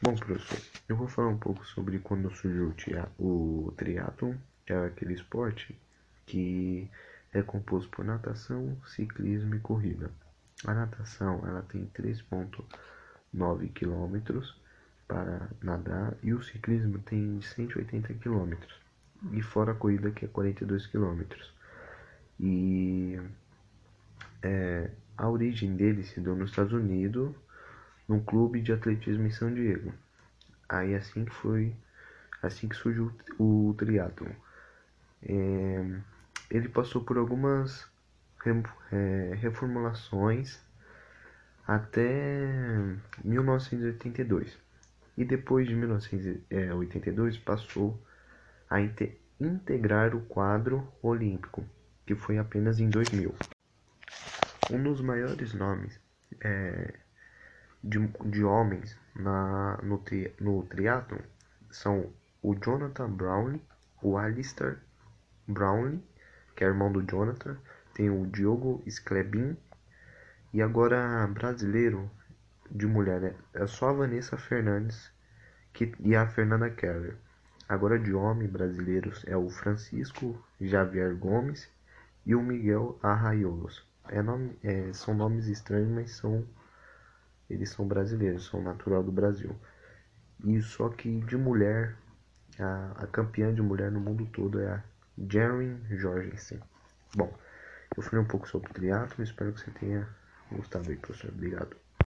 Bom, professor, eu vou falar um pouco sobre quando surgiu o triatlon, que é aquele esporte que é composto por natação, ciclismo e corrida. A natação ela tem 3,9 km para nadar e o ciclismo tem 180 km e fora a corrida que é 42 km. E é, a origem dele se deu nos Estados Unidos num clube de atletismo em São Diego. Aí assim que foi, assim que surgiu o triatlo. É, ele passou por algumas é, reformulações até 1982 e depois de 1982 passou a integrar o quadro olímpico, que foi apenas em 2000. Um dos maiores nomes é, de, de homens na, no, tri, no triatlon são o Jonathan Brownlee, o Alistair Brownlee, que é irmão do Jonathan, tem o Diogo Sklebin e agora brasileiro de mulher né? é só a Vanessa Fernandes que, e a Fernanda Keller. Agora de homem brasileiros é o Francisco Javier Gomes e o Miguel Arraiolos. É nome, é, são nomes estranhos, mas são eles são brasileiros, são natural do Brasil. E só que de mulher, a, a campeã de mulher no mundo todo é a Jaren Jorgensen. Bom, eu falei um pouco sobre o triatlo, espero que você tenha gostado aí, professor. Obrigado.